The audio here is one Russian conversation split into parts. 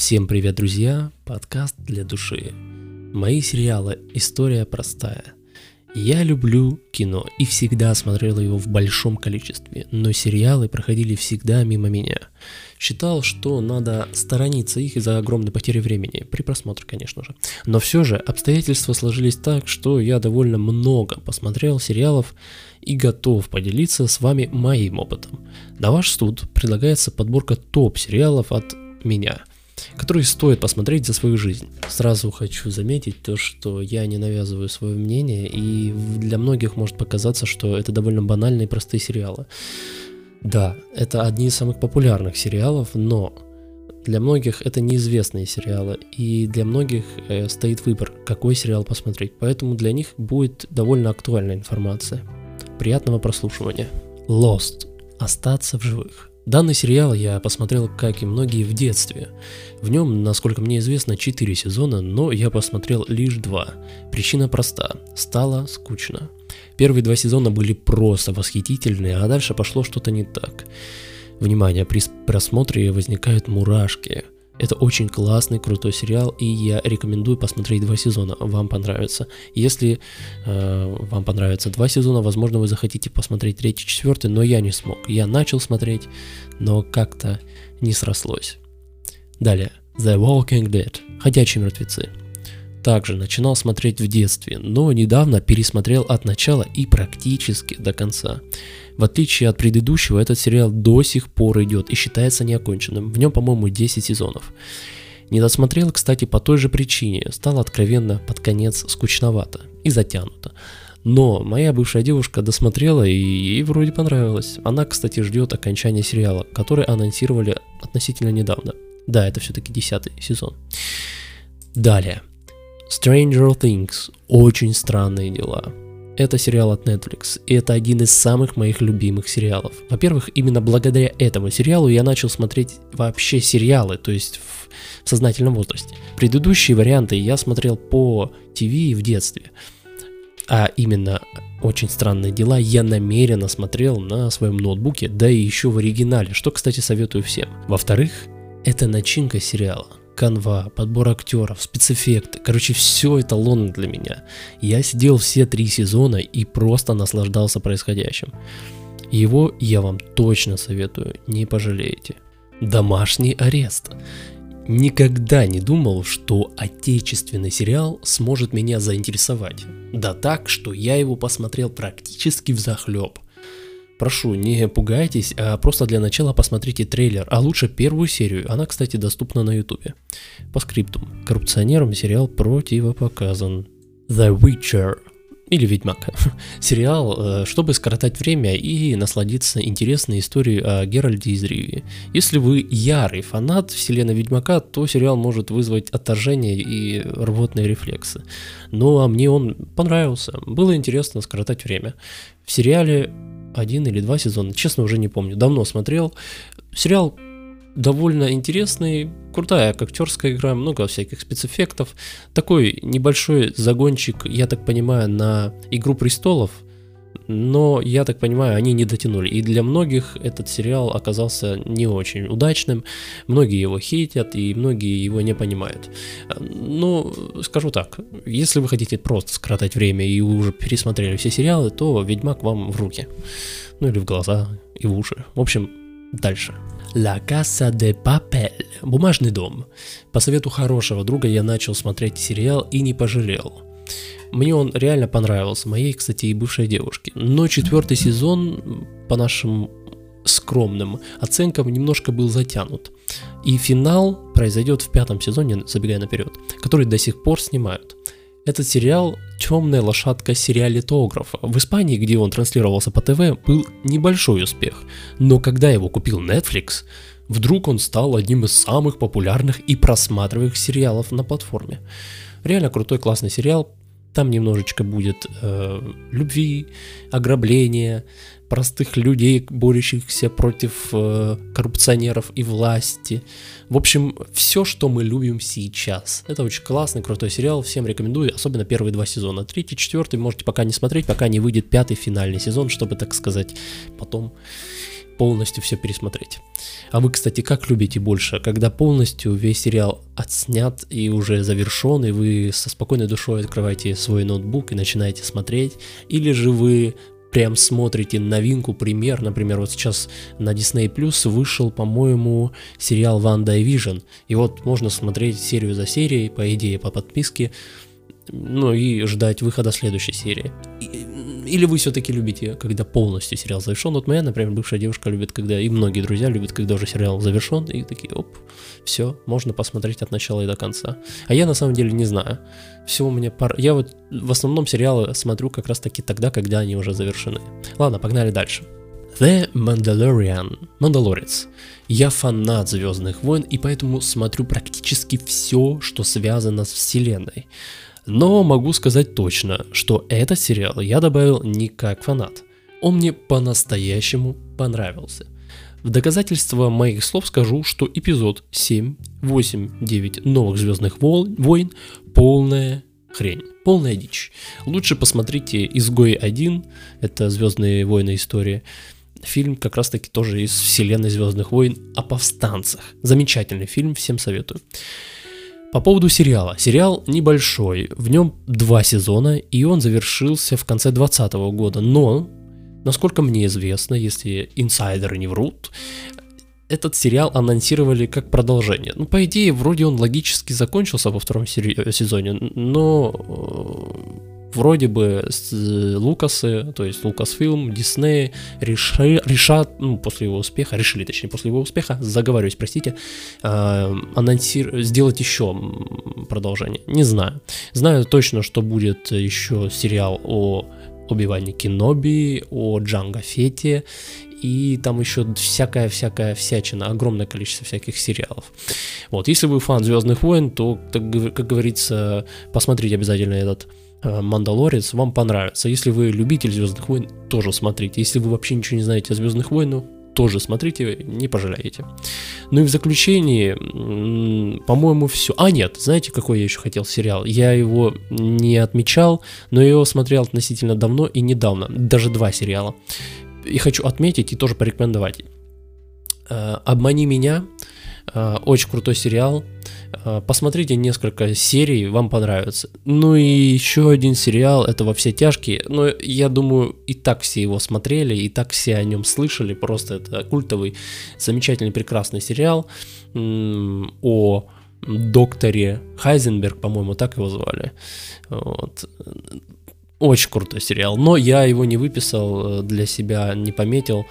Всем привет, друзья! Подкаст для души. Мои сериалы «История простая». Я люблю кино и всегда смотрел его в большом количестве, но сериалы проходили всегда мимо меня. Считал, что надо сторониться их из-за огромной потери времени, при просмотре, конечно же. Но все же обстоятельства сложились так, что я довольно много посмотрел сериалов и готов поделиться с вами моим опытом. На ваш суд предлагается подборка топ-сериалов от меня – которые стоит посмотреть за свою жизнь. Сразу хочу заметить то, что я не навязываю свое мнение, и для многих может показаться, что это довольно банальные и простые сериалы. Да, это одни из самых популярных сериалов, но для многих это неизвестные сериалы, и для многих э, стоит выбор, какой сериал посмотреть, поэтому для них будет довольно актуальная информация. Приятного прослушивания. Lost. Остаться в живых. Данный сериал я посмотрел, как и многие, в детстве. В нем, насколько мне известно, 4 сезона, но я посмотрел лишь 2. Причина проста – стало скучно. Первые два сезона были просто восхитительные, а дальше пошло что-то не так. Внимание, при просмотре возникают мурашки – это очень классный, крутой сериал, и я рекомендую посмотреть два сезона, вам понравится. Если э, вам понравится два сезона, возможно, вы захотите посмотреть третий, четвертый, но я не смог. Я начал смотреть, но как-то не срослось. Далее. The Walking Dead. Ходячие мертвецы. Также начинал смотреть в детстве, но недавно пересмотрел от начала и практически до конца. В отличие от предыдущего, этот сериал до сих пор идет и считается неоконченным. В нем, по-моему, 10 сезонов. Не досмотрел, кстати, по той же причине. Стало откровенно под конец скучновато и затянуто. Но моя бывшая девушка досмотрела и ей вроде понравилось. Она, кстати, ждет окончания сериала, который анонсировали относительно недавно. Да, это все-таки десятый сезон. Далее. Stranger Things. Очень странные дела. Это сериал от Netflix, и это один из самых моих любимых сериалов. Во-первых, именно благодаря этому сериалу я начал смотреть вообще сериалы, то есть в, сознательном возрасте. Предыдущие варианты я смотрел по ТВ в детстве, а именно очень странные дела я намеренно смотрел на своем ноутбуке, да и еще в оригинале, что, кстати, советую всем. Во-вторых, это начинка сериала канва, подбор актеров, спецэффекты. Короче, все это лон для меня. Я сидел все три сезона и просто наслаждался происходящим. Его я вам точно советую, не пожалеете. Домашний арест. Никогда не думал, что отечественный сериал сможет меня заинтересовать. Да так, что я его посмотрел практически в захлеб. Прошу, не пугайтесь, а просто для начала посмотрите трейлер, а лучше первую серию. Она, кстати, доступна на ютубе. По скриптум. Коррупционерам сериал противопоказан. The Witcher или Ведьмак. Сериал, э, чтобы скоротать время и насладиться интересной историей о Геральде из Ривии. Если вы ярый фанат вселенной Ведьмака, то сериал может вызвать отторжение и рвотные рефлексы. Ну а мне он понравился. Было интересно скоротать время. В сериале один или два сезона, честно уже не помню, давно смотрел. Сериал довольно интересный, крутая актерская игра, много всяких спецэффектов. Такой небольшой загончик, я так понимаю, на Игру престолов – но, я так понимаю, они не дотянули. И для многих этот сериал оказался не очень удачным. Многие его хейтят, и многие его не понимают. Ну, скажу так, если вы хотите просто скоротать время и уже пересмотрели все сериалы, то Ведьмак вам в руки. Ну или в глаза и в уши. В общем, дальше. La Casa de Papel. Бумажный дом. По совету хорошего друга я начал смотреть сериал и не пожалел. Мне он реально понравился, моей, кстати, и бывшей девушке. Но четвертый сезон, по нашим скромным оценкам, немножко был затянут. И финал произойдет в пятом сезоне, забегая наперед, который до сих пор снимают. Этот сериал «Темная лошадка сериалитографа». В Испании, где он транслировался по ТВ, был небольшой успех. Но когда его купил Netflix, вдруг он стал одним из самых популярных и просматриваемых сериалов на платформе. Реально крутой, классный сериал, там немножечко будет э, любви, ограбления, простых людей, борющихся против э, коррупционеров и власти. В общем, все, что мы любим сейчас. Это очень классный, крутой сериал, всем рекомендую, особенно первые два сезона. Третий, четвертый можете пока не смотреть, пока не выйдет пятый финальный сезон, чтобы, так сказать, потом полностью все пересмотреть. А вы, кстати, как любите больше, когда полностью весь сериал отснят и уже завершен, и вы со спокойной душой открываете свой ноутбук и начинаете смотреть, или же вы прям смотрите новинку, пример, например, вот сейчас на Disney Plus вышел, по-моему, сериал Ванда и Vision, и вот можно смотреть серию за серией, по идее, по подписке, ну и ждать выхода следующей серии. Или вы все-таки любите, когда полностью сериал завершен? Вот моя, например, бывшая девушка любит, когда, и многие друзья любят, когда уже сериал завершен, и такие, оп, все, можно посмотреть от начала и до конца. А я на самом деле не знаю. Все у меня пар... Я вот в основном сериалы смотрю как раз таки тогда, когда они уже завершены. Ладно, погнали дальше. The Mandalorian. Мандалорец. Я фанат Звездных войн, и поэтому смотрю практически все, что связано с вселенной. Но могу сказать точно, что этот сериал я добавил не как фанат. Он мне по-настоящему понравился. В доказательство моих слов скажу, что эпизод 7, 8, 9 новых Звездных войн полная хрень, полная дичь. Лучше посмотрите «Изгой 1», это Звездные войны история, фильм как раз таки тоже из вселенной Звездных войн о повстанцах. Замечательный фильм, всем советую. По поводу сериала. Сериал небольшой, в нем два сезона, и он завершился в конце 2020 года. Но, насколько мне известно, если инсайдеры не врут, этот сериал анонсировали как продолжение. Ну, по идее, вроде он логически закончился во втором сезоне, но вроде бы Лукасы, то есть Лукасфилм, Дисней реши, решат, ну, после его успеха, решили, точнее, после его успеха, заговариваюсь, простите, э, анонсир, сделать еще продолжение. Не знаю. Знаю точно, что будет еще сериал о Оби-Ване Кеноби, о Джанго Фете и там еще всякая-всякая всячина, огромное количество всяких сериалов. Вот, если вы фан Звездных войн, то, как говорится, посмотрите обязательно этот Э, Мандалорец вам понравится. Если вы любитель Звездных войн, тоже смотрите. Если вы вообще ничего не знаете о Звездных войнах, тоже смотрите, не пожалеете. Ну и в заключении, по-моему, все. А, нет, знаете, какой я еще хотел сериал? Я его не отмечал, но я его смотрел относительно давно и недавно. Даже два сериала. И хочу отметить и тоже порекомендовать. Э, «Обмани меня» э, очень крутой сериал. Э, посмотрите несколько серий, вам понравится. Ну и еще один сериал, это «Во все тяжкие». Но я думаю, и так все его смотрели, и так все о нем слышали. Просто это культовый, замечательный, прекрасный сериал о докторе Хайзенберг, по-моему, так его звали. Вот. Очень крутой сериал, но я его не выписал э, для себя, не пометил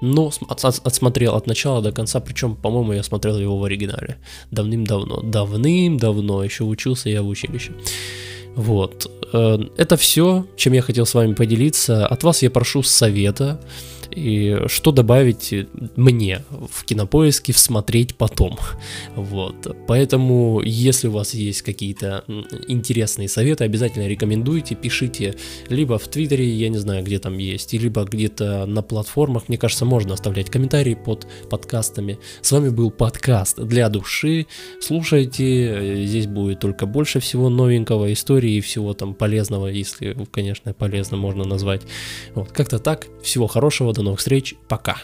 но от, от, отсмотрел от начала до конца, причем, по-моему, я смотрел его в оригинале давным-давно. Давным-давно, еще учился я в училище. Вот. Э, это все, чем я хотел с вами поделиться. От вас я прошу совета и что добавить мне в кинопоиске всмотреть потом. Вот. Поэтому, если у вас есть какие-то интересные советы, обязательно рекомендуйте, пишите либо в Твиттере, я не знаю, где там есть, либо где-то на платформах. Мне кажется, можно оставлять комментарии под подкастами. С вами был подкаст для души. Слушайте, здесь будет только больше всего новенького, истории и всего там полезного, если, конечно, полезно можно назвать. Вот, как-то так. Всего хорошего, до новых встреч, пока.